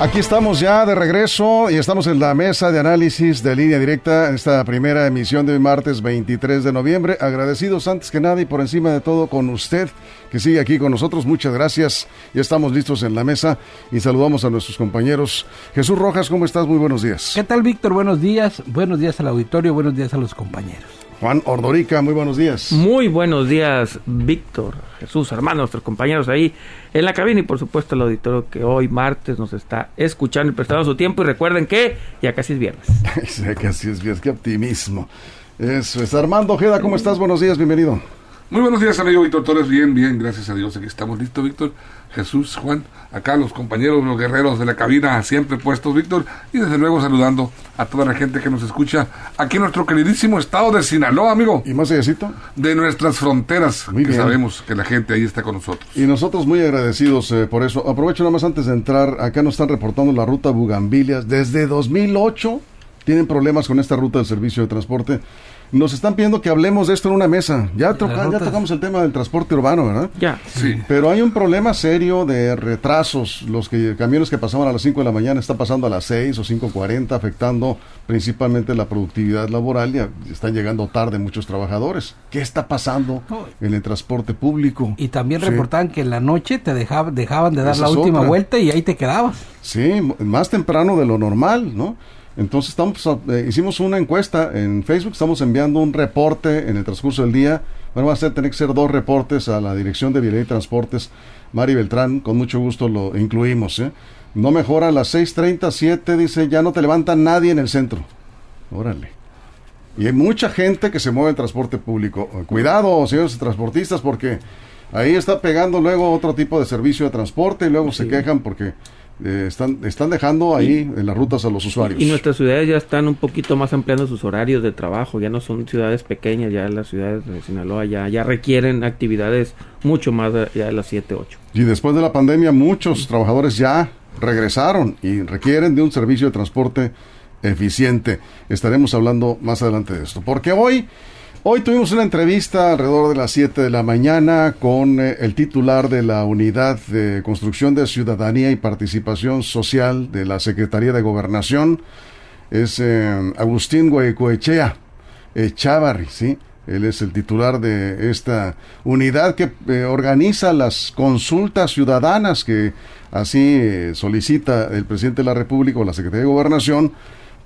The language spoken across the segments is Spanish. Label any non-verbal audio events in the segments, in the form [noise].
Aquí estamos ya de regreso y estamos en la mesa de análisis de línea directa en esta primera emisión de martes 23 de noviembre. Agradecidos antes que nada y por encima de todo con usted que sigue aquí con nosotros. Muchas gracias. Ya estamos listos en la mesa y saludamos a nuestros compañeros. Jesús Rojas, ¿cómo estás? Muy buenos días. ¿Qué tal, Víctor? Buenos días. Buenos días al auditorio. Buenos días a los compañeros. Juan Ordorica, muy buenos días. Muy buenos días, Víctor, Jesús, hermanos, nuestros compañeros ahí en la cabina y por supuesto el auditorio que hoy martes nos está escuchando y prestando su tiempo y recuerden que ya casi es viernes. [laughs] ya casi es viernes, qué optimismo. Eso es. Armando Ojeda, ¿cómo estás? Buenos días, bienvenido. Muy buenos días, amigo Víctor Torres. Bien, bien, gracias a Dios. Aquí estamos listos, Víctor. Jesús, Juan, acá los compañeros, los guerreros de la cabina, siempre puestos, Víctor. Y desde luego saludando a toda la gente que nos escucha aquí en nuestro queridísimo estado de Sinaloa, amigo. ¿Y más allácito? De nuestras fronteras, Muy que bien. sabemos que la gente ahí está con nosotros. Y nosotros muy agradecidos eh, por eso. Aprovecho nada más antes de entrar. Acá nos están reportando la ruta Bugambilias. Desde 2008 tienen problemas con esta ruta del servicio de transporte. Nos están pidiendo que hablemos de esto en una mesa. Ya, toca- ya rutas. tocamos el tema del transporte urbano, ¿verdad? Ya. Sí. Pero hay un problema serio de retrasos. Los que, camiones que pasaban a las 5 de la mañana están pasando a las 6 o 5.40, afectando principalmente la productividad laboral y están llegando tarde muchos trabajadores. ¿Qué está pasando en el transporte público? Y también Sí. reportaban que en la noche te dejab- dejaban de dar Esa la última otra. vuelta y ahí te quedabas. Sí, más temprano de lo normal, ¿no? Entonces estamos, eh, hicimos una encuesta en Facebook, estamos enviando un reporte en el transcurso del día. Bueno, va a ser, tener que ser dos reportes a la Dirección de Vialidad y Transportes. Mari Beltrán, con mucho gusto lo incluimos, ¿eh? No mejora a las 6.37, dice, ya no te levanta nadie en el centro. Órale. Y hay mucha gente que se mueve en transporte público. Eh, Cuidado, señores transportistas, porque ahí está pegando luego otro tipo de servicio de transporte y luego se quejan porque eh, están, están dejando ahí en las rutas a los usuarios. Y nuestras ciudades ya están un poquito más ampliando sus horarios de trabajo, ya no son ciudades pequeñas, ya las ciudades de Sinaloa ya, ya requieren actividades mucho más de, ya de las 7, 8. Y después de la pandemia, muchos trabajadores ya regresaron y requieren de un servicio de transporte eficiente. Estaremos hablando más adelante de esto. Porque hoy, hoy tuvimos una entrevista alrededor de las 7 de la mañana con eh, el titular de la Unidad de Construcción de Ciudadanía y Participación Social de la Secretaría de Gobernación. Es eh, Agustín Guaycoechea Chávarri, ¿sí? Él es el titular de esta unidad que eh, organiza las consultas ciudadanas que así eh, solicita el presidente de la República o la Secretaría de Gobernación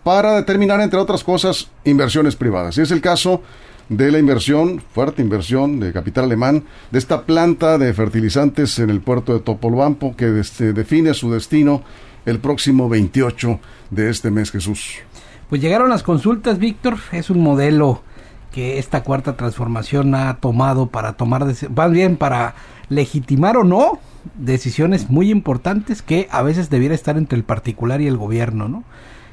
para determinar, entre otras cosas, inversiones privadas. Y es el caso de la inversión, fuerte inversión de capital alemán, de esta planta de fertilizantes en el puerto de Topolobampo que este, define su destino el próximo 28 de este mes, Jesús. Pues llegaron las consultas, Víctor. Es un modelo que esta cuarta transformación ha tomado para tomar, más bien para legitimar o no decisiones muy importantes que a veces debiera estar entre el particular y el gobierno, ¿no?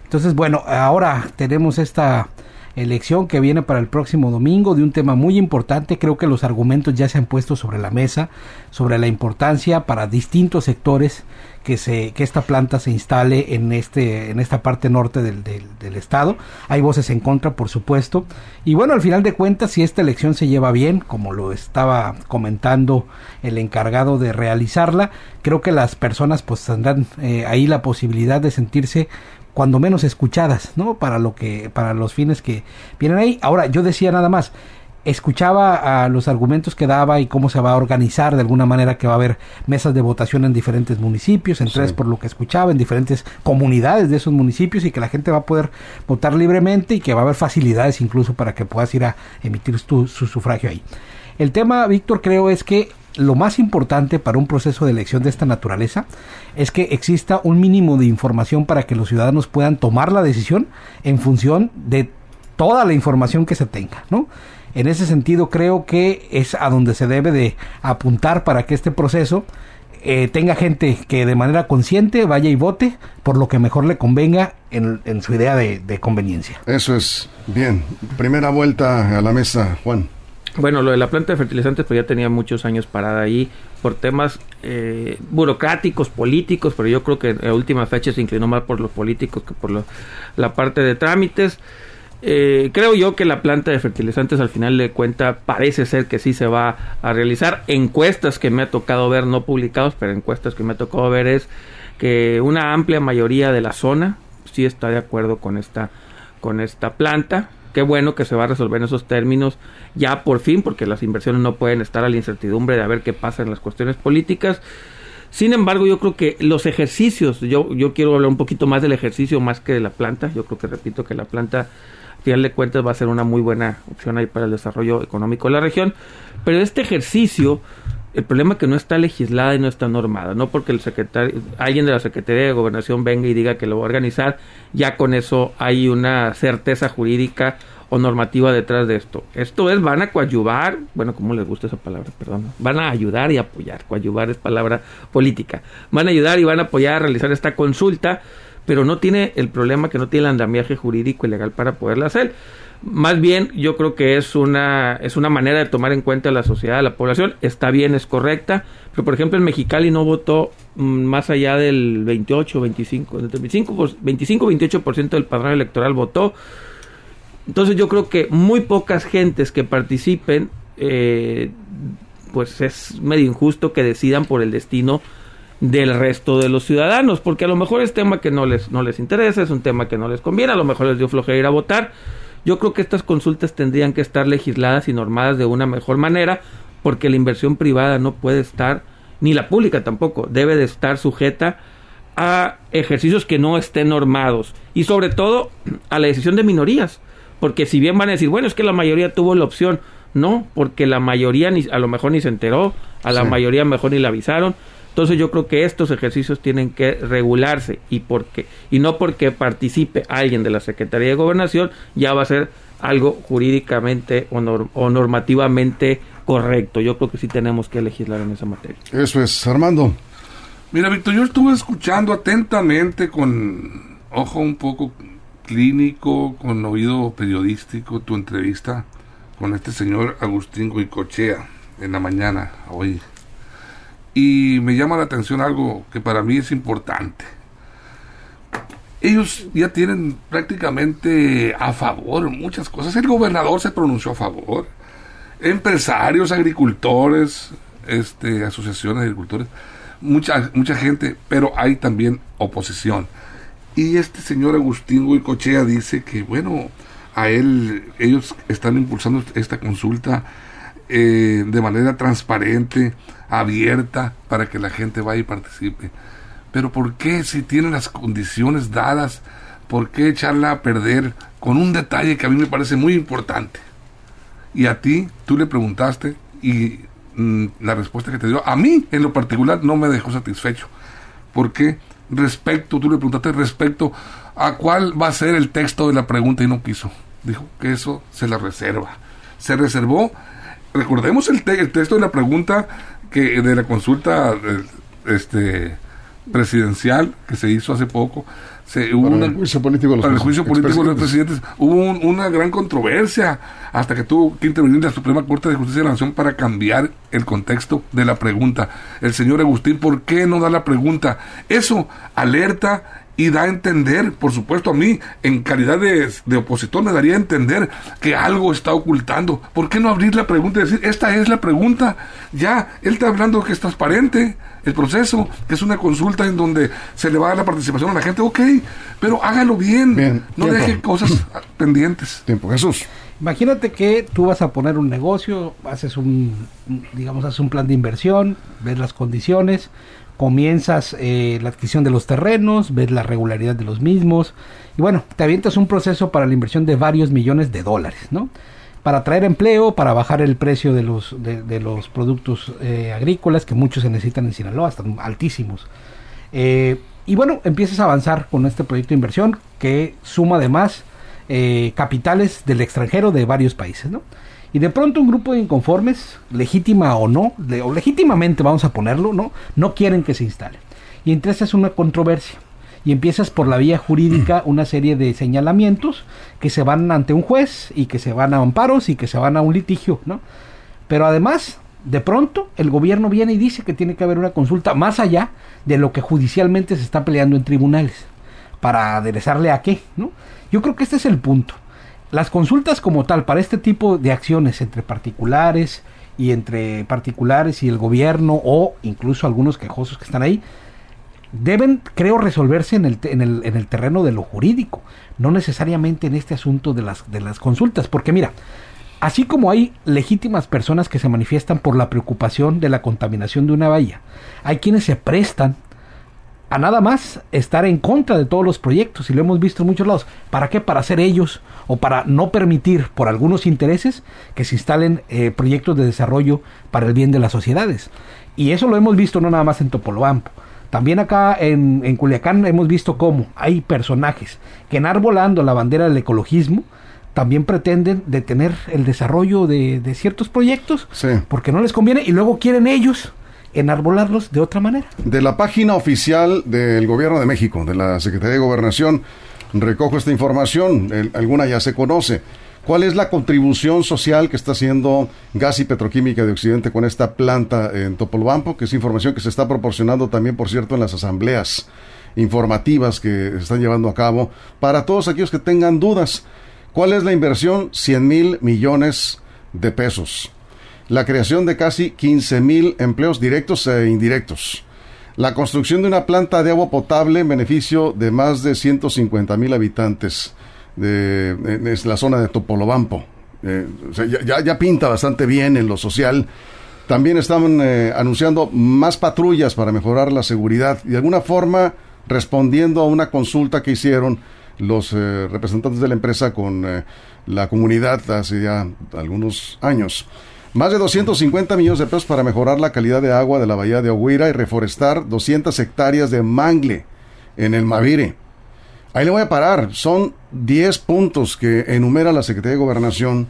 Entonces, bueno, ahora tenemos esta elección que viene para el próximo domingo de un tema muy importante. Creo que los argumentos ya se han puesto sobre la mesa, sobre la importancia para distintos sectores que se que esta planta se instale en este en esta parte norte del, del, estado. Hay voces en contra, por supuesto. Y bueno, al final de cuentas, si esta elección se lleva bien, como lo estaba comentando el encargado de realizarla, creo que las personas pues tendrán eh, ahí la posibilidad de sentirse cuando menos escuchadas, ¿no? Para lo que, para los fines que vienen ahí. Ahora, yo decía nada más, escuchaba a los argumentos que daba y cómo se va a organizar de alguna manera que va a haber mesas de votación en diferentes municipios, en tres por lo que escuchaba, en diferentes comunidades de esos municipios y que la gente va a poder votar libremente y que va a haber facilidades incluso para que puedas ir a emitir tu, su sufragio ahí. El tema, Víctor, creo es que lo más importante para un proceso de elección de esta naturaleza es que exista un mínimo de información para que los ciudadanos puedan tomar la decisión en función de toda la información que se tenga, ¿no? En ese sentido creo que es a donde se debe de apuntar para que este proceso eh, tenga gente que de manera consciente vaya y vote por lo que mejor le convenga en, su idea de, de conveniencia. Eso es bien. Primera vuelta a la mesa, Juan. Bueno, lo de la planta de fertilizantes pues ya tenía muchos años parada ahí por temas eh, burocráticos, políticos, pero yo creo que en última fecha se inclinó más por los políticos que por la parte de trámites. Eh, creo yo que la planta de fertilizantes al final de cuenta parece ser que sí se va a realizar. Encuestas que me ha tocado ver, no publicados, pero encuestas que me ha tocado ver es que una amplia mayoría de la zona sí está de acuerdo con esta, con esta planta. Qué bueno que se va a resolver en esos términos ya por fin, porque las inversiones no pueden estar a la incertidumbre de a ver qué pasa en las cuestiones políticas. Sin embargo, yo creo que los ejercicios, yo, yo quiero hablar un poquito más del ejercicio más que de la planta. Yo creo que repito que la planta, al final de cuentas, va a ser una muy buena opción ahí para el desarrollo económico de la región. Pero este ejercicio, el problema es que no está legislada y no está normada. No porque el secretario, alguien de la Secretaría de Gobernación venga y diga que lo va a organizar, ya con eso hay una certeza jurídica o normativa detrás de esto. Esto es, van a coadyuvar, bueno, ¿cómo les gusta esa palabra? Perdón. Van a ayudar y apoyar. Coadyuvar es palabra política. Van a ayudar y van a apoyar a realizar esta consulta, pero no tiene el problema que no tiene el andamiaje jurídico y legal para poderla hacer. Más bien, yo creo que es una, es una manera de tomar en cuenta a la sociedad, a la población. Está bien, es correcta. Pero, por ejemplo, en Mexicali no votó mm, más allá del 28, 25, del 25, pues, 25 28% del padrón electoral votó. Entonces yo creo que muy pocas gentes que participen, eh, pues es medio injusto que decidan por el destino del resto de los ciudadanos, porque a lo mejor es tema que no les, no les interesa, es un tema que no les conviene, a lo mejor les dio flojera ir a votar. Yo creo que estas consultas tendrían que estar legisladas y normadas de una mejor manera, porque la inversión privada no puede estar, ni la pública tampoco, debe de estar sujeta a ejercicios que no estén normados y sobre todo a la decisión de minorías. Porque si bien van a decir, bueno, es que la mayoría tuvo la opción, no, porque la mayoría ni, a lo mejor ni se enteró, a la Sí. mayoría mejor ni la avisaron. Entonces yo creo que estos ejercicios tienen que regularse y porque y no porque participe alguien de la Secretaría de Gobernación ya va a ser algo jurídicamente o, nor- o normativamente correcto. Yo creo que sí tenemos que legislar en esa materia. Eso es, Armando. Mira, Víctor, yo estuve escuchando atentamente con ojo un poco clínico, con oído periodístico, tu entrevista con este señor Agustín Goicochea en la mañana, hoy. Y me llama la atención algo que para mí es importante. Ellos ya tienen prácticamente a favor muchas cosas. El gobernador se pronunció a favor. Empresarios, agricultores, este, asociaciones de agricultores, mucha, mucha gente, pero hay también oposición. Y este señor Agustín Goicochea dice que, bueno, a él, ellos están impulsando esta consulta eh, de manera transparente, abierta, para que la gente vaya y participe. Pero ¿por qué si tienen las condiciones dadas, por qué echarla a perder con un detalle que a mí me parece muy importante? Y a ti, tú le preguntaste y mm, la respuesta que te dio, a mí en lo particular no me dejó satisfecho. Porque respecto, tú le preguntaste respecto a cuál va a ser el texto de la pregunta y no quiso. Dijo que eso se la reserva. Se reservó, recordemos el, te- el texto de la pregunta que de la consulta eh, este presidencial que se hizo hace poco. Se, hubo Para una- el juicio político de los para el pres- juicio político de los presidentes hubo un- una gran controversia hasta que tuvo que intervenir la Suprema Corte de Justicia de la Nación para cambiar el contexto de la pregunta. El señor Agustín, ¿por qué no da la pregunta? Eso alerta y da a entender, por supuesto a mí, en calidad de, de opositor, me daría a entender que algo está ocultando. ¿Por qué no abrir la pregunta y decir, esta es la pregunta? Ya, él está hablando que es transparente el proceso, que es una consulta en donde se le va a dar la participación a la gente, ok, pero hágalo bien, Bien, no tiempo. deje cosas [clears throat] pendientes. Tiempo, Jesús. Imagínate que tú vas a poner un negocio, haces un, digamos, haces un plan de inversión, ves las condiciones, comienzas eh, la adquisición de los terrenos, ves la regularidad de los mismos, y bueno, te avientas un proceso para la inversión de varios millones de dólares, ¿no? Para traer empleo, para bajar el precio de los, de, los productos eh, agrícolas, que muchos se necesitan en Sinaloa, están altísimos. Eh, y bueno, empiezas a avanzar con este proyecto de inversión que suma además capitales del extranjero de varios países, ¿no? Y de pronto un grupo de inconformes, legítima o no, o legítimamente vamos a ponerlo, ¿no? No quieren que se instale. Y entonces es una controversia. Y empiezas por la vía jurídica [clears throat] una serie de señalamientos que se van ante un juez y que se van a amparos y que se van a un litigio, ¿no? Pero además, de pronto, el gobierno viene y dice que tiene que haber una consulta más allá de lo que judicialmente se está peleando en tribunales. Para aderezarle a qué, ¿no? Yo creo que este es el punto las consultas como tal para este tipo de acciones entre particulares y entre particulares y el gobierno o incluso algunos quejosos que están ahí deben creo resolverse en el, en el, en el terreno de lo jurídico no necesariamente en este asunto de las de las consultas. Porque mira así como hay legítimas personas que se manifiestan por la preocupación de la contaminación de una bahía hay quienes se prestan a nada más estar en contra de todos los proyectos y lo hemos visto en muchos lados. ¿Para qué? Para ser ellos o para no permitir por algunos intereses que se instalen eh, proyectos de desarrollo para el bien de las sociedades. Y eso lo hemos visto no nada más en Topolobampo. También acá en, en Culiacán hemos visto cómo hay personajes que enarbolando la bandera del ecologismo también pretenden detener el desarrollo de, de ciertos proyectos porque no les conviene y luego quieren ellos enarbolarlos de otra manera. De la página oficial del Gobierno de México, de la Secretaría de Gobernación, recojo esta información, alguna ya se conoce. ¿Cuál es la contribución social que está haciendo Gas y Petroquímica de Occidente con esta planta en Topolobampo? Que es información que se está proporcionando también, por cierto, en las asambleas informativas que se están llevando a cabo para todos aquellos que tengan dudas. ¿Cuál es la inversión? 100 mil millones de pesos la creación de casi 15 mil empleos directos e indirectos, la construcción de una planta de agua potable en beneficio de más de 150 mil habitantes de, la zona de Topolobampo. Eh, ya, pinta bastante bien en lo social. También están eh, anunciando más patrullas para mejorar la seguridad y de alguna forma respondiendo a una consulta que hicieron los eh, representantes de la empresa con la comunidad hace ya algunos años. Más de 250 millones de pesos para mejorar la calidad de agua de la bahía de Oguira y reforestar 200 hectáreas de mangle en el Mavire. Ahí le voy a parar. Son 10 puntos que enumera la Secretaría de Gobernación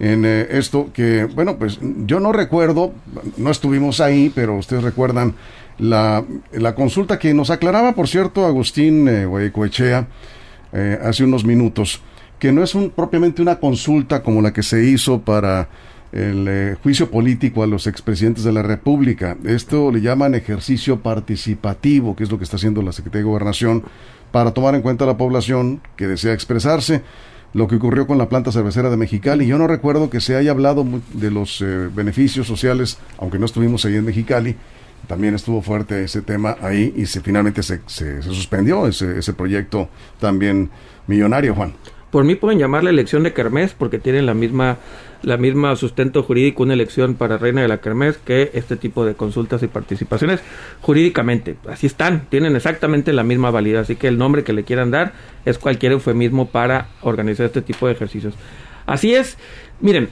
en eh, esto que, bueno, pues yo no recuerdo, no estuvimos ahí, pero ustedes recuerdan la, la consulta que nos aclaraba, por cierto, Agustín eh, eh, hace unos minutos, que no es un, propiamente una consulta como la que se hizo para el eh, juicio político a los expresidentes de la República. Esto le llaman ejercicio participativo, que es lo que está haciendo la Secretaría de Gobernación, para tomar en cuenta a la población que desea expresarse. Lo que ocurrió con la planta cervecera de Mexicali. Yo no recuerdo que se haya hablado de los eh, beneficios sociales, aunque no estuvimos ahí en Mexicali. También estuvo fuerte ese tema ahí y se, finalmente se, se, suspendió ese, ese proyecto también millonario, Juan. Por mí pueden llamarla elección de Kermés porque tienen la misma la misma sustento jurídico una elección para reina de la Kermés que este tipo de consultas y participaciones jurídicamente. Así están, tienen exactamente la misma validez, así que el nombre que le quieran dar es cualquier eufemismo para organizar este tipo de ejercicios. Así es, miren,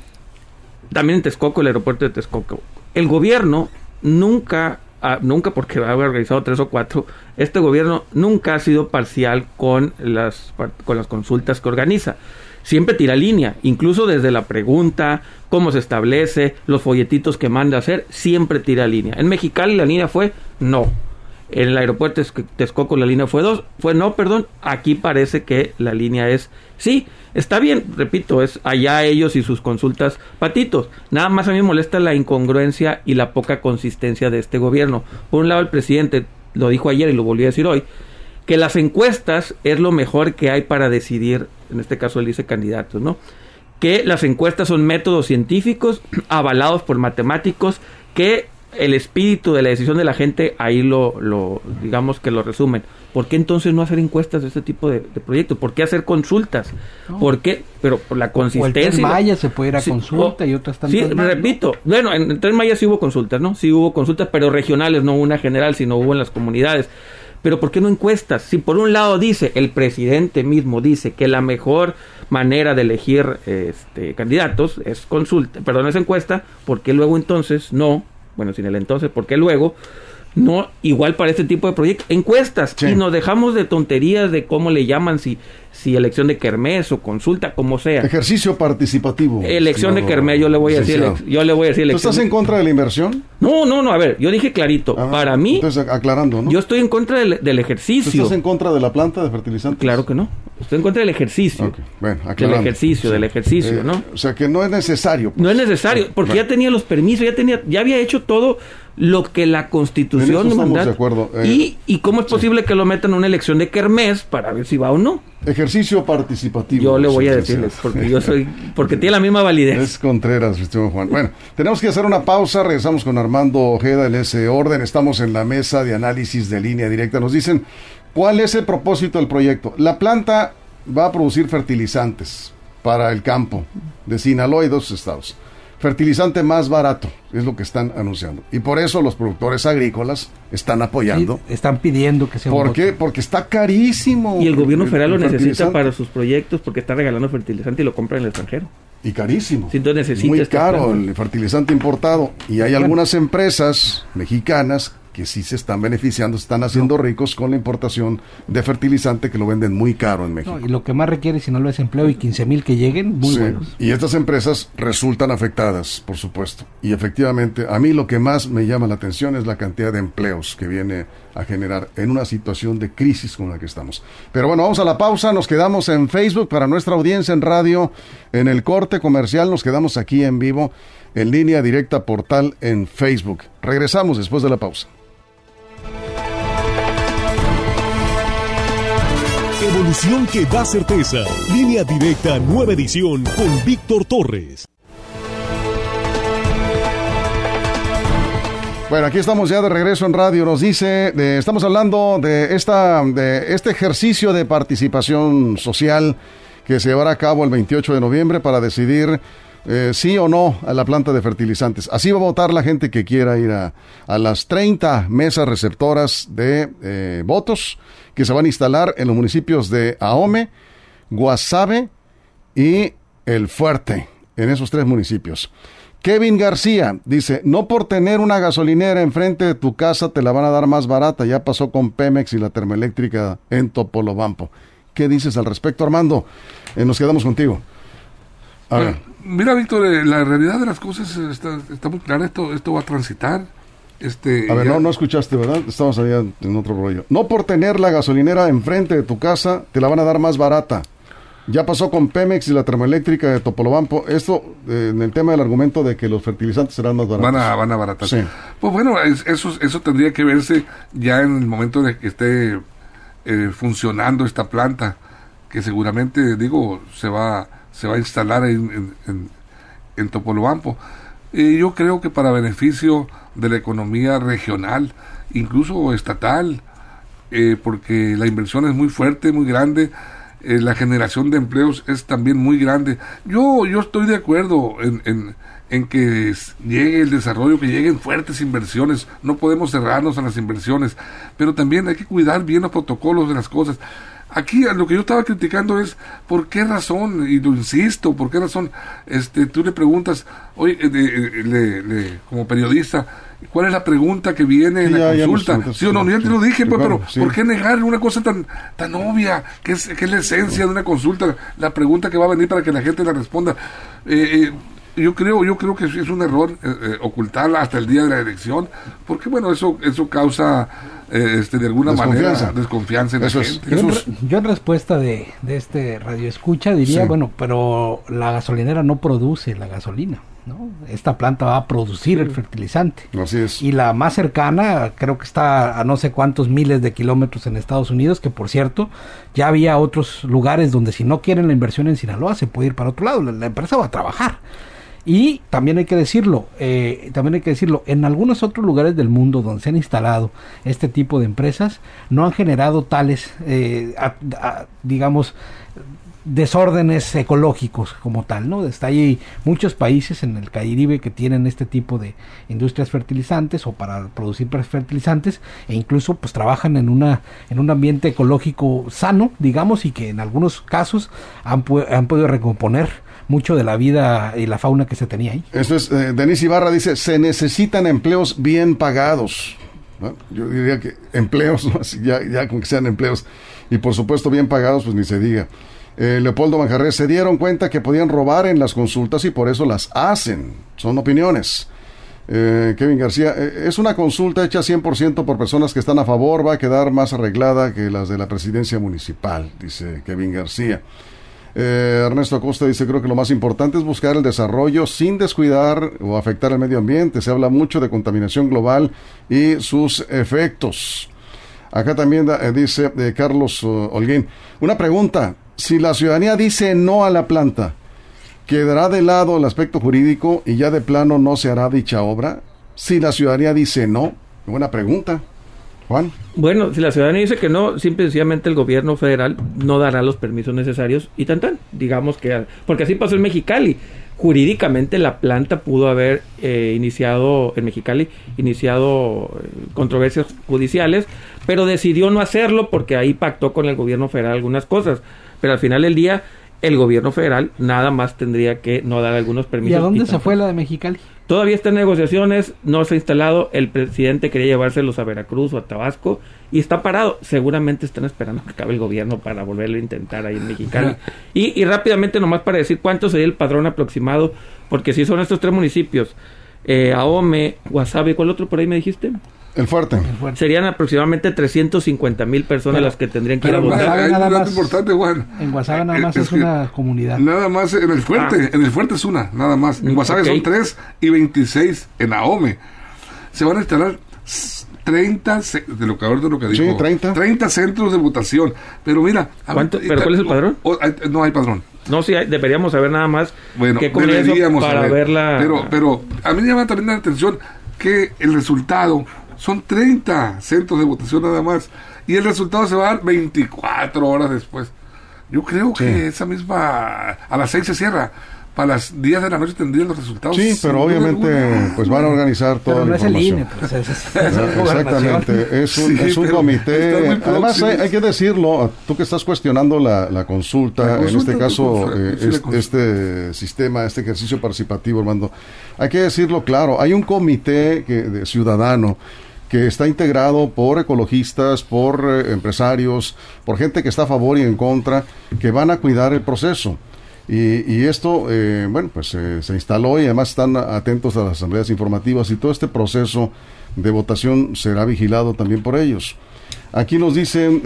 también en Texcoco, el aeropuerto de Texcoco, el gobierno nunca Ah, nunca porque ha organizado tres o cuatro, este gobierno nunca ha sido parcial con las, con las consultas que organiza. Siempre tira línea, incluso desde la pregunta, cómo se establece, los folletitos que manda hacer, siempre tira línea. En Mexicali la línea fue no. En el aeropuerto de Texcoco la línea fue dos, fue no, perdón. Aquí parece que la línea es sí. Está bien, repito, es allá ellos y sus consultas patitos. Nada más a mí molesta la incongruencia y la poca consistencia de este gobierno. Por un lado, el presidente lo dijo ayer y lo volvió a decir hoy, que las encuestas es lo mejor que hay para decidir, en este caso él dice candidatos, ¿no? Que las encuestas son métodos científicos [clears throat] avalados por matemáticos que el espíritu de la decisión de la gente ahí lo, lo digamos que lo resumen. ¿Por qué entonces no hacer encuestas de este tipo de, proyectos? ¿Por qué hacer consultas? ¿Por qué? Pero por la consistencia. O el Maya se puede ir a consulta y otras tantas. Sí, repito. Bueno, en el Tren Maya sí hubo consultas, ¿no? Sí hubo consultas, pero regionales, no una general, sino hubo en las comunidades. Pero ¿por qué no encuestas? Si por un lado dice, el presidente mismo dice que la mejor manera de elegir este, candidatos es consulta, perdón, es encuesta, ¿por qué luego entonces no? Bueno, sin el entonces, ¿por qué luego no igual para este tipo de proyectos, encuestas, y nos dejamos de tonterías de cómo le llaman, si, si elección de kermés o consulta, como sea. Ejercicio participativo. Elección de kermés, yo le voy a decir, yo le voy a decir ¿Tú estás en contra de la inversión? No, no, no, a ver, yo dije clarito, ah, para mí... Entonces, aclarando, ¿no? Yo estoy en contra del, ejercicio. ¿Tú estás en contra de la planta de fertilizantes? Claro que no. Estoy en contra del ejercicio. Bueno, Del ejercicio, del ejercicio, ¿no? O sea, que no es necesario. No es necesario, porque ya tenía los permisos, ya tenía, ya había hecho todo lo que la constitución. De. Eh, y, y cómo es posible que lo metan en una elección de Kermés para ver si va o no. Ejercicio participativo. Yo le voy a decirles, porque yo soy, [laughs] porque tiene la misma validez. Es Contreras, Juan. Bueno, tenemos que hacer una pausa, regresamos con Armando Ojeda en ese orden, estamos en la mesa de análisis de línea directa. Nos dicen, ¿cuál es el propósito del proyecto? La planta va a producir fertilizantes para el campo de Sinaloa y dos estados fertilizante más barato, es lo que están anunciando. Y por eso los productores agrícolas están apoyando. están pidiendo que sea ¿Por qué? Porque está carísimo. Y el gobierno federal lo necesita para sus proyectos porque está regalando fertilizante y lo compra en el extranjero. Y carísimo. entonces Muy caro el fertilizante importado. Y hay algunas empresas mexicanas que sí se están beneficiando, están haciendo ricos con la importación de fertilizante que lo venden muy caro en México. y lo que más requiere, si no lo es empleo y 15 mil que lleguen, muy buenos. Y estas empresas resultan afectadas, por supuesto. Y efectivamente, a mí lo que más me llama la atención es la cantidad de empleos que viene a generar en una situación de crisis como la que estamos. Pero bueno, vamos a la pausa, nos quedamos en Facebook para nuestra audiencia en radio, en el corte comercial, nos quedamos aquí en vivo, en línea directa portal en Facebook. Regresamos después de la pausa. Evolución que da certeza. Línea directa, nueva edición con Víctor Torres. Bueno, aquí estamos ya de regreso en radio. Nos dice, estamos hablando de esta, de este ejercicio de participación social que se llevará a cabo el 28 de noviembre para decidir eh, sí o no a la planta de fertilizantes. Así va a votar la gente que quiera ir a, las 30 mesas receptoras de eh, votos que se van a instalar en los municipios de Ahome, Guasave y El Fuerte, en esos tres municipios. Kevin García dice, no por tener una gasolinera enfrente de tu casa te la van a dar más barata, ya pasó con Pemex y la termoeléctrica en Topolobampo. ¿Qué dices al respecto, Armando? Eh, nos quedamos contigo. A ver. Mira, Víctor, eh, la realidad de las cosas está, muy clara. Esto, esto va a transitar. Este, a ver, no, no escuchaste, ¿verdad? Estamos allá en otro rollo. No por tener la gasolinera enfrente de tu casa, te la van a dar más barata. Ya pasó con Pemex y la termoeléctrica de Topolobampo. Esto eh, en el tema del argumento de que los fertilizantes serán más baratos. Van a, van a baratar. Sí. Pues bueno, eso, eso tendría que verse ya en el momento de que esté eh, funcionando esta planta, que seguramente, digo, se va se va a instalar en, en, en, Topolobampo. Y yo creo que para beneficio de la economía regional, incluso estatal, eh, porque la inversión es muy fuerte, muy grande, eh, la generación de empleos es también muy grande. Yo, yo estoy de acuerdo en, en, en, que llegue el desarrollo, que lleguen fuertes inversiones. No podemos cerrarnos a las inversiones, pero también hay que cuidar bien los protocolos de las cosas. Aquí lo que yo estaba criticando es por qué razón, y lo insisto, por qué razón, este, tú le preguntas, oye, eh, le, como periodista, ¿cuál es la pregunta que viene en la consulta? sí o no, ya te lo dije, pues, pero ¿por qué negar una cosa tan, tan obvia, que es, que es la esencia de una consulta, la pregunta que va a venir para que la gente la responda? Eh, eh yo creo yo creo que es un error eh, eh, ocultarla hasta el día de la elección porque bueno eso eso causa eh, este de alguna manera desconfianza en eso Yo, en, respuesta de, de este radio escucha diría bueno pero la gasolinera no produce la gasolina ¿no? Esta planta va a producir el fertilizante. Así es. Y la más cercana, creo que está a no sé cuántos miles de kilómetros en Estados Unidos, que por cierto, ya había otros lugares donde si no quieren la inversión en Sinaloa, se puede ir para otro lado. la empresa va a trabajar. Y también hay que decirlo, eh, también hay que decirlo, en algunos otros lugares del mundo donde se han instalado este tipo de empresas, no han generado tales, eh, digamos, desórdenes ecológicos como tal, ¿no? Está ahí muchos países en el Caribe que tienen este tipo de industrias fertilizantes o para producir fertilizantes e incluso pues trabajan en una en un ambiente ecológico sano, digamos, y que en algunos casos han, han podido recomponer mucho de la vida y la fauna que se tenía ahí. Eso es, eh, Denise Ibarra dice, se necesitan empleos bien pagados. Yo diría que empleos, [laughs] ya, ya con que sean empleos, y por supuesto bien pagados, pues ni se diga. Eh, Leopoldo Manjarres se dieron cuenta que podían robar en las consultas y por eso las hacen. Son opiniones. Eh, Kevin García, eh, es una consulta hecha 100% por personas que están a favor, va a quedar más arreglada que las de la presidencia municipal, dice Kevin García. Eh, Ernesto Acosta dice, creo que lo más importante es buscar el desarrollo sin descuidar o afectar el medio ambiente. Se habla mucho de contaminación global y sus efectos. Acá también dice Carlos Holguín, una pregunta, si la ciudadanía dice no a la planta, ¿Quedará de lado el aspecto jurídico y ya de plano no se hará dicha obra? Si la ciudadanía dice no, buena pregunta. Juan. Bueno, si la ciudadanía dice que no, simple y sencillamente el gobierno federal no dará los permisos necesarios y tan tan. Digamos que, porque así pasó en Mexicali. Jurídicamente la planta pudo haber eh, iniciado, en Mexicali, iniciado eh, controversias judiciales, pero decidió no hacerlo porque ahí pactó con el gobierno federal algunas cosas. Pero al final del día el gobierno federal nada más tendría que no dar algunos permisos. ¿Y a dónde se fue la de Mexicali? Todavía está en negociaciones, no se ha instalado, el presidente quería llevárselos a Veracruz o a Tabasco y está parado. Seguramente están esperando que acabe el gobierno para volverlo a intentar ahí en Mexicali. y, y rápidamente nomás para decir cuánto sería el padrón aproximado, porque si son estos tres municipios, eh, Ahome, Guasave, ¿cuál otro por ahí me dijiste? El fuerte. Serían aproximadamente 350 mil personas las que tendrían que ir a votar. Hay un dato importante, Juan. En Guasave nada más es, una comunidad. Nada más en el fuerte, ah. en el fuerte es una, nada más. En Guasave son 3 y 26 en Ahome. Se van a instalar 30 de lo que de lo que dijo. Sí, 30. 30 centros de votación. Pero mira, ¿pero cuál es el padrón? no hay padrón. No, sí, deberíamos saber nada más bueno, qué deberíamos para verla. Pero, pero a mí me llama también la atención que el resultado son 30 centros de votación nada más. Y el resultado se va a dar 24 horas después. Yo creo que esa misma. A las 6 se cierra. Para las 10 de la noche tendrían los resultados. Sí, pero obviamente pues van a organizar todo no es el INE, pues, Exactamente, es un, es un comité. Además, hay, que decirlo, tú que estás cuestionando la, consulta, en este caso, eh, este sistema, este ejercicio participativo, Armando, hay que decirlo claro, hay un comité que, de ciudadano que está integrado por ecologistas, por eh, empresarios, por gente que está a favor y en contra, que van a cuidar el proceso. Y, esto, eh, bueno, pues eh, se instaló y además están atentos a las asambleas informativas y todo este proceso de votación será vigilado también por ellos. Aquí nos dicen,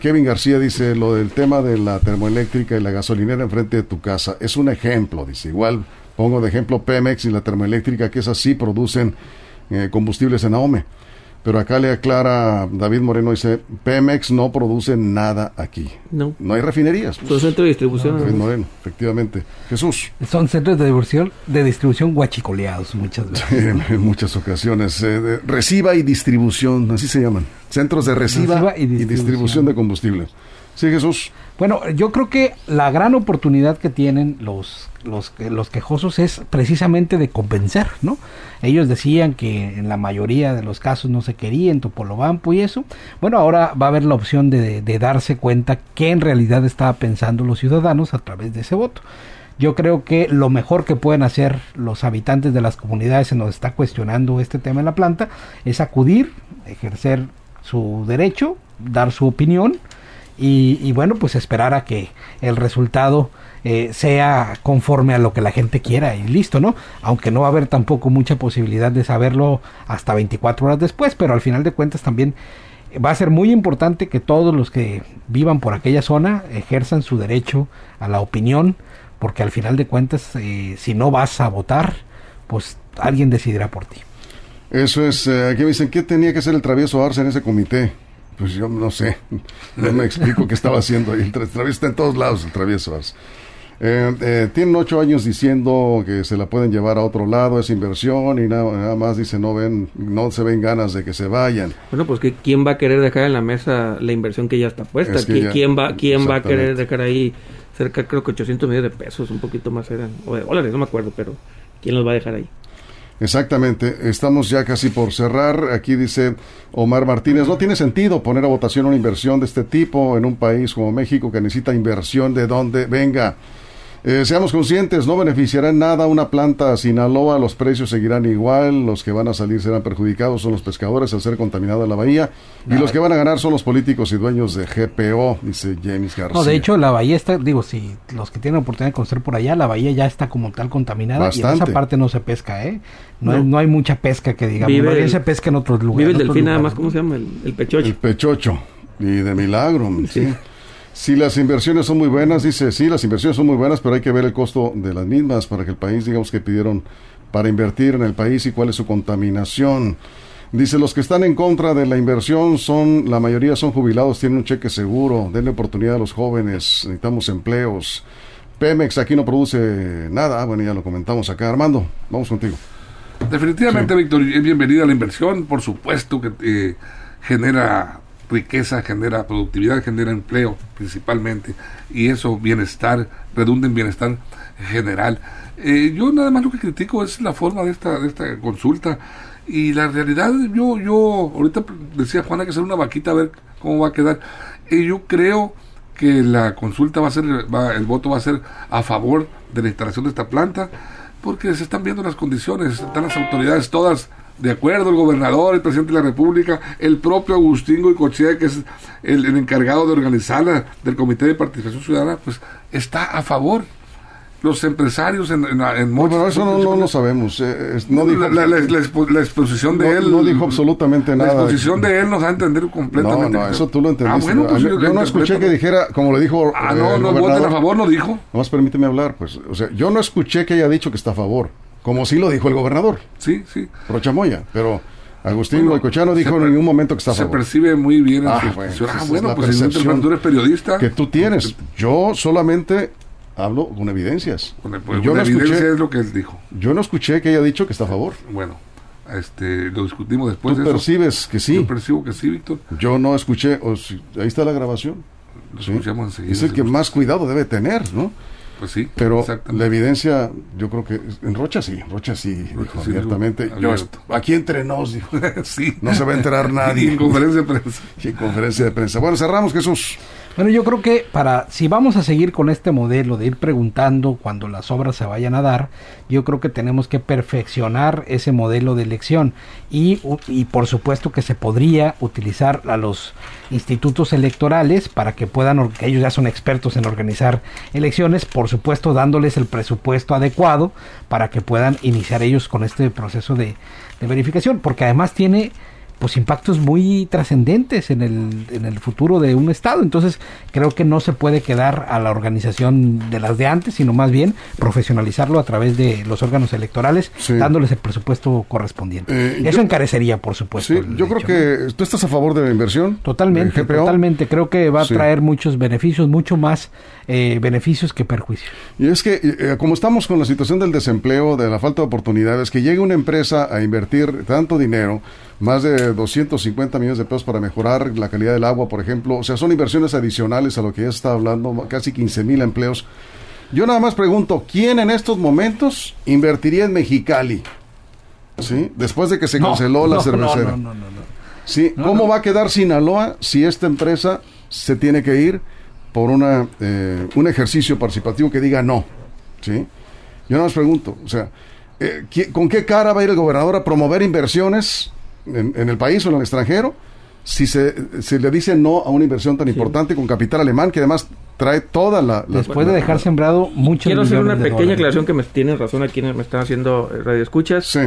Kevin García dice, lo del tema de la termoeléctrica y la gasolinera enfrente de tu casa. Es un ejemplo, dice. Igual pongo de ejemplo Pemex y la termoeléctrica, que esas sí producen eh, combustibles en AOME. Pero acá le aclara David Moreno, dice, Pemex no produce nada aquí. No. No hay refinerías. Pues. Son centros de distribución. David Moreno, efectivamente. Jesús. Son centros de distribución, de distribución guachicoleados muchas veces. [laughs] en, muchas ocasiones. Eh, reciba y distribución, así se llaman. Centros de reciba, y, distribución. y distribución de combustible. Sí, Jesús. Bueno, yo creo que la gran oportunidad que tienen los, los, los quejosos es precisamente de convencer, ¿no? Ellos decían que en la mayoría de los casos no se quería en Topolobampo y eso. Bueno, ahora va a haber la opción de, darse cuenta que en realidad estaba pensando los ciudadanos a través de ese voto. Yo creo que lo mejor que pueden hacer los habitantes de las comunidades en donde está cuestionando este tema en la planta es acudir, ejercer su derecho, dar su opinión y, bueno, pues esperar a que el resultado eh, sea conforme a lo que la gente quiera y listo, ¿no? Aunque no va a haber tampoco mucha posibilidad de saberlo hasta 24 horas después, pero al final de cuentas también va a ser muy importante que todos los que vivan por aquella zona ejerzan su derecho a la opinión, porque al final de cuentas, eh, si no vas a votar, pues alguien decidirá por ti. Eso es, eh, aquí me dicen, ¿qué tenía que hacer el travieso Arce en ese comité? Pues yo no sé, [laughs] no me explico qué estaba haciendo ahí. El travieso está en todos lados, el travieso eh, eh, tienen ocho años diciendo que se la pueden llevar a otro lado, es inversión y nada, más dice no ven, no se ven ganas de que se vayan. Bueno, pues que quién va a querer dejar en la mesa la inversión que ya está puesta, ¿Quién, va, quién va a querer dejar ahí cerca creo que 800 millones de pesos, un poquito más eran, o de dólares, no me acuerdo, pero quién los va a dejar ahí. Exactamente, estamos ya casi por cerrar. Aquí dice Omar Martínez, no tiene sentido poner a votación una inversión de este tipo en un país como México que necesita inversión de donde venga. Eh, seamos conscientes, no beneficiará en nada una planta a Sinaloa, los precios seguirán igual, los que van a salir serán perjudicados son los pescadores al ser contaminada la bahía y los que van a ganar son los políticos y dueños de GPO, dice James García. No, de hecho la bahía está, digo, si los que tienen oportunidad de conocer por allá, la bahía ya está como tal contaminada y en Bastante. esa parte no se pesca, ¿eh? No, No. Hay, no hay mucha pesca que digamos, Vive el- se pesca en otros lugares. Vive el delfín nada más, ¿cómo se llama? El, el pechocho. El pechocho. Y de milagro, sí. Si las inversiones son muy buenas, dice, sí, las inversiones son muy buenas, pero hay que ver el costo de las mismas para que el país, digamos que pidieron para invertir en el país y cuál es su contaminación. Dice, los que están en contra de la inversión son, la mayoría son jubilados, tienen un cheque seguro, denle oportunidad a los jóvenes, necesitamos empleos. Pemex aquí no produce nada, Ah, bueno, ya lo comentamos acá. Armando, vamos contigo. Definitivamente, Víctor, es bienvenida la inversión, por supuesto que eh, genera riqueza, genera productividad, genera empleo principalmente, y eso bienestar, redunda en bienestar general. Eh, yo nada más lo que critico es la forma de esta, de esta consulta, y la realidad, yo, yo, ahorita decía Juana que hacer una vaquita a ver cómo va a quedar, y yo creo que la consulta va a ser, el voto va a ser a favor de la instalación de esta planta, porque se están viendo las condiciones, están las autoridades todas de acuerdo, el gobernador, el presidente de la República, el propio Agustín Goicochea, que es el, el encargado de organizarla del Comité de Participación Ciudadana, pues está a favor. Los empresarios en, en, en No, pero eso no, no lo sabemos. eh, no dijo, la, la- la- la expo- la exposición de No- él. no dijo absolutamente La nada. exposición de él nos da a entender No, completamente. no, eso tú lo entendiste. Ah, bueno, pues mí- yo no escuché interpreto. que dijera, como le dijo Ah, eh, no, el no, voten a favor, no dijo. Nomás permíteme hablar, pues. O sea, yo no escuché que haya dicho que está a favor, como sí lo dijo el gobernador, Sí, sí. Rochamoya, pero Agustín Bueno, dijo se en ningún momento que está a Se favor. percibe muy bien en Ah, su bueno, Ah, bueno, pues tú eres periodista. Que tú tienes. Yo solamente hablo con evidencias. Con, pues, yo, una no evidencia escuché, es lo que él dijo. yo no escuché que haya dicho que está a favor. Bueno, este, lo discutimos después Tú de eso. percibes que sí. Yo percibo que sí, Víctor. Yo no escuché. o si- ahí está la grabación. Lo Sí. escuchamos enseguida. Es el que gusta. más cuidado debe tener, ¿no? Pues sí, Pero la evidencia, yo creo que en Rocha sí, Rocha sí, dijo Rocha sí abiertamente. dijo Yo aquí entre nos, dijo. [laughs] sí. No se va a enterar [laughs] nadie. en conferencia de prensa. En conferencia de prensa. Bueno, cerramos, Jesús. Bueno, yo creo que para si vamos a seguir con este modelo de ir preguntando cuando las obras se vayan a dar, yo creo que tenemos que perfeccionar ese modelo de elección. Y, y por supuesto que se podría utilizar a los institutos electorales para que puedan, que ellos ya son expertos en organizar elecciones, por supuesto dándoles el presupuesto adecuado para que puedan iniciar ellos con este proceso de verificación, porque además tiene pues impactos muy trascendentes en el, en el futuro de un estado. Entonces creo que no se puede quedar a la organización de las de antes, sino más bien profesionalizarlo a través de los órganos electorales, Sí. dándoles el presupuesto correspondiente. Eh, Eso yo- encarecería, por supuesto. Sí, yo creo que tú estás a favor de la inversión. Totalmente, totalmente. Creo que va a Sí. traer muchos beneficios, mucho más eh, beneficios que perjuicios. Y es que, eh, como estamos con la situación del desempleo, de la falta de oportunidades, que llegue una empresa a invertir tanto dinero, más de 250 millones de pesos para mejorar la calidad del agua, por ejemplo, o sea, son inversiones adicionales a lo que ya está hablando, casi 15 mil empleos. Yo nada más pregunto, ¿quién en estos momentos invertiría en Mexicali? ¿Sí? Después de que se No, canceló la no, cervecera. No. Sí, ¿cómo va a quedar Sinaloa si esta empresa se tiene que ir por una eh, un ejercicio participativo que diga no? ¿Sí? Yo no les pregunto, o sea, eh, ¿qui- ¿con qué cara va a ir el gobernador a promover inversiones en, en el país o en el extranjero si se, se le dice no a una inversión tan importante con capital alemán que además trae toda la... la- Después de la- dejar sembrado muchos Quiero hacer una de pequeña dólares. aclaración que me tienen razón a quienes me están haciendo eh, radioescuchas. Sí,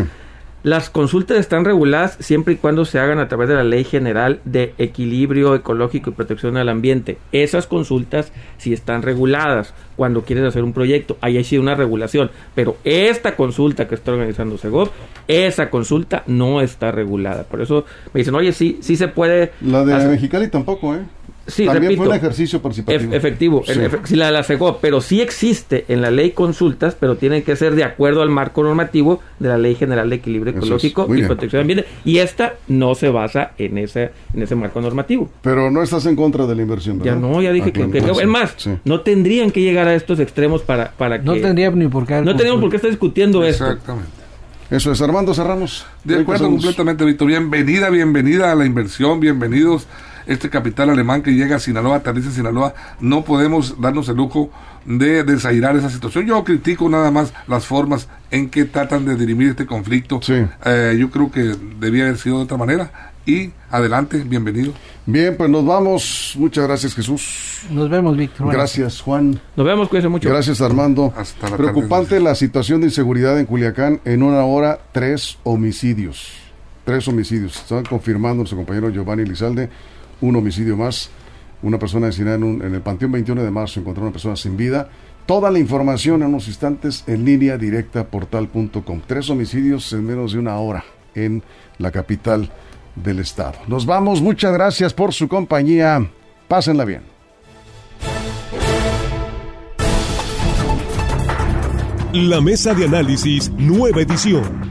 Las consultas están reguladas siempre y cuando se hagan a través de la Ley General de Equilibrio Ecológico y Protección al Ambiente. Esas consultas sí están reguladas cuando quieres hacer un proyecto. Ahí hay sí una regulación. Pero esta consulta que está organizando Segov, esa consulta no está regulada. Por eso me dicen, oye, sí, sí se puede... la de hacer- Mexicali tampoco, ¿eh? Sí, También repito. fue un ejercicio participativo. Ef- efectivo, Sí. efe- sí, la la pero sí existe en la ley consultas, pero tienen que ser de acuerdo al marco normativo de la Ley General de Equilibrio Eso es, Ecológico y bien. Protección del Ambiente. Y esta no se basa en ese, en ese marco normativo. Pero no estás en contra de la inversión, Ya ¿verdad? no, ya dije Ah, que, claro, que- es más, sí. no tendrían que llegar a estos extremos para, para que No tendría ni por qué. no tenemos por qué estar discutiendo esto. Exactamente. Eso es, Armando Cerramos. De acuerdo completamente, Víctor. Bienvenida, bienvenida a la inversión, bienvenidos este capital alemán que llega a Sinaloa, aterriza en Sinaloa, no podemos darnos el lujo de desairar esa situación. Yo critico nada más las formas en que tratan de dirimir este conflicto. Eh, yo creo que debía haber sido de otra manera. Y adelante, bienvenido. Bien, pues nos vamos. Muchas gracias, Jesús. Nos vemos, Víctor. Gracias, Juan. Nos vemos, cuídense mucho. Gracias, Armando. Preocupante la situación de inseguridad en Culiacán. En una hora, tres homicidios. Tres homicidios. Están confirmando nuestro compañero Giovanni Lizalde un homicidio más, una persona asesinada en, en el Panteón 21 de marzo, encontró una persona sin vida. Toda la información en unos instantes en línea directa portal.com. Tres homicidios en menos de una hora en la capital del estado. Nos vamos, muchas gracias por su compañía. Pásenla bien. La mesa de análisis, nueva edición.